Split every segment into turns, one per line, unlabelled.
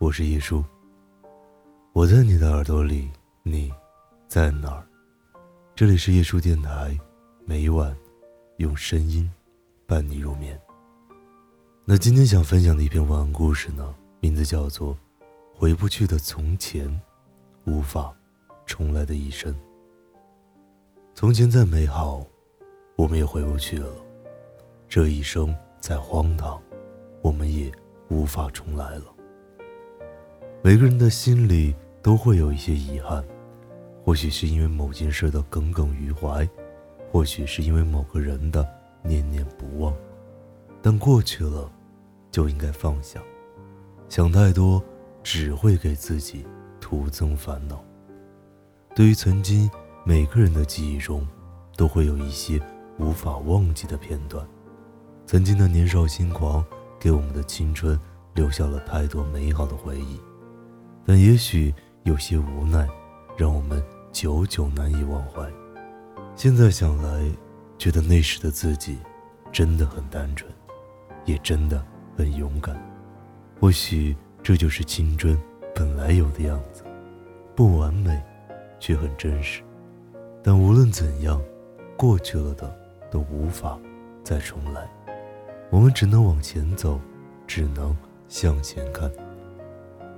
我是叶叔。我在你的耳朵里，你在哪儿？这里是叶叔电台，每晚用声音伴你入眠。那今天想分享的一篇晚安故事呢，名字叫做《回不去的从前，无法重来的一生》。从前再美好，我们也回不去了；这一生再荒唐，我们也无法重来了。每个人的心里都会有一些遗憾，或许是因为某件事的耿耿于怀，或许是因为某个人的念念不忘。但过去了，就应该放下。想太多，只会给自己徒增烦恼。对于曾经。每个人的记忆中，都会有一些无法忘记的片段。曾经的年少轻狂，给我们的青春留下了太多美好的回忆。但也许有些无奈，让我们久久难以忘怀。现在想来，觉得那时的自己真的很单纯，也真的很勇敢。或许这就是青春本来有的样子，不完美，却很真实。但无论怎样，过去了的都无法再重来，我们只能往前走，只能向前看。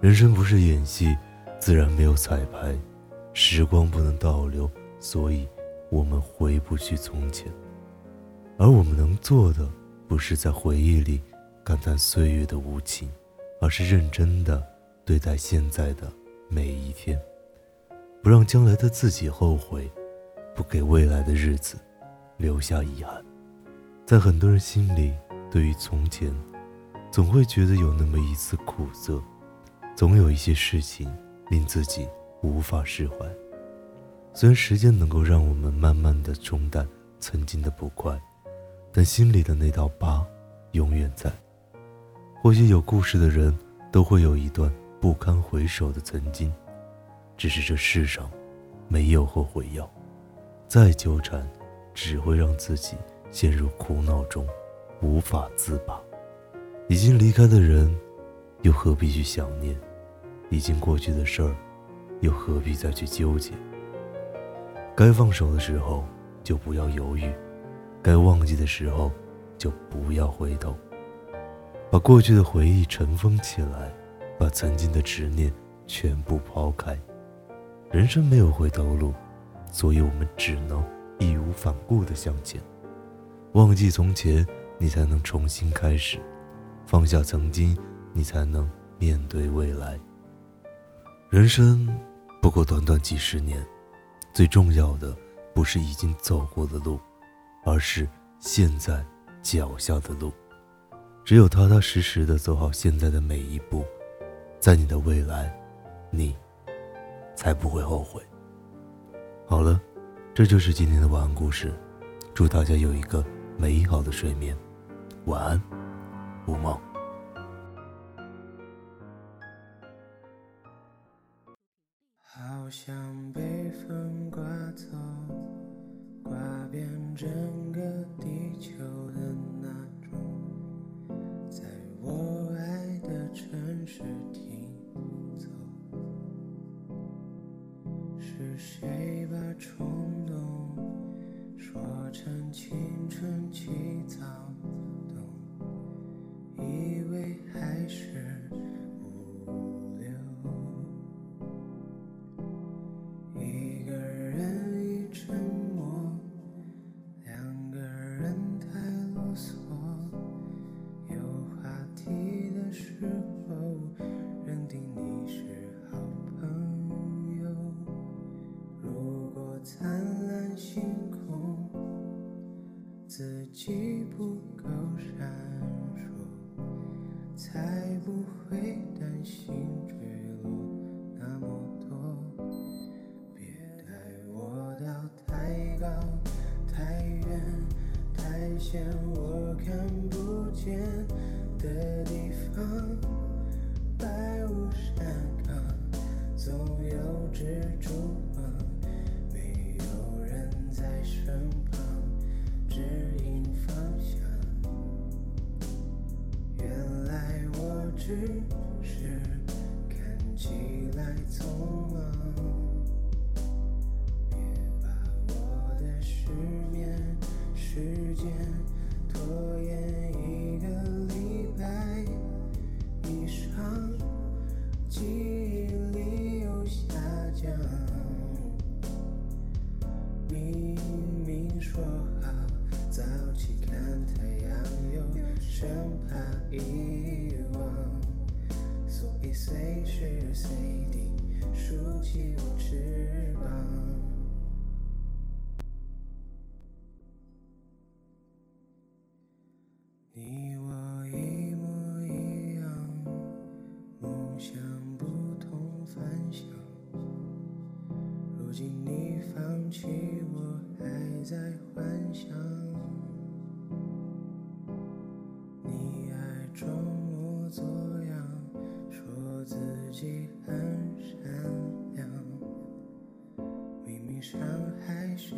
人生不是演戏，自然没有彩排。时光不能倒流，所以我们回不去从前。而我们能做的，不是在回忆里感叹岁月的无情，而是认真的对待现在的每一天，不让将来的自己后悔。不给未来的日子留下遗憾，在很多人心里，对于从前，总会觉得有那么一丝苦涩，总有一些事情令自己无法释怀。虽然时间能够让我们慢慢的冲淡曾经的不快，但心里的那道疤永远在。或许有故事的人都会有一段不堪回首的曾经，只是这世上没有后悔药。再纠缠，只会让自己陷入苦恼中，无法自拔。已经离开的人，又何必去想念？已经过去的事儿，又何必再去纠结？该放手的时候，就不要犹豫；该忘记的时候，就不要回头。把过去的回忆尘封起来，把曾经的执念全部抛开。人生没有回头路。所以，我们只能义无反顾地向前，忘记从前，你才能重新开始；放下曾经，你才能面对未来。人生不过短短几十年，最重要的不是已经走过的路，而是现在脚下的路。只有踏踏实实地走好现在的每一步，在你的未来，你才不会后悔。好了，这就是今天的晚安故事。祝大家有一个美好的睡眠，晚安，无梦。
像被风刮走，刮遍整个地球的灿烂星空，自己不够闪烁，才不会担心坠落那么多。别带我到太高、太远、太险我看不见的地方，白雾山岗，总有蜘蛛身旁指引方向，原来我只是看起来匆忙，别把我的失眠时间拖延一个礼拜以上，记忆力又下降。你说好早起看太阳，又生怕遗忘，所以随时随地竖起我翅膀。作样，说自己很善良，明明伤害谁？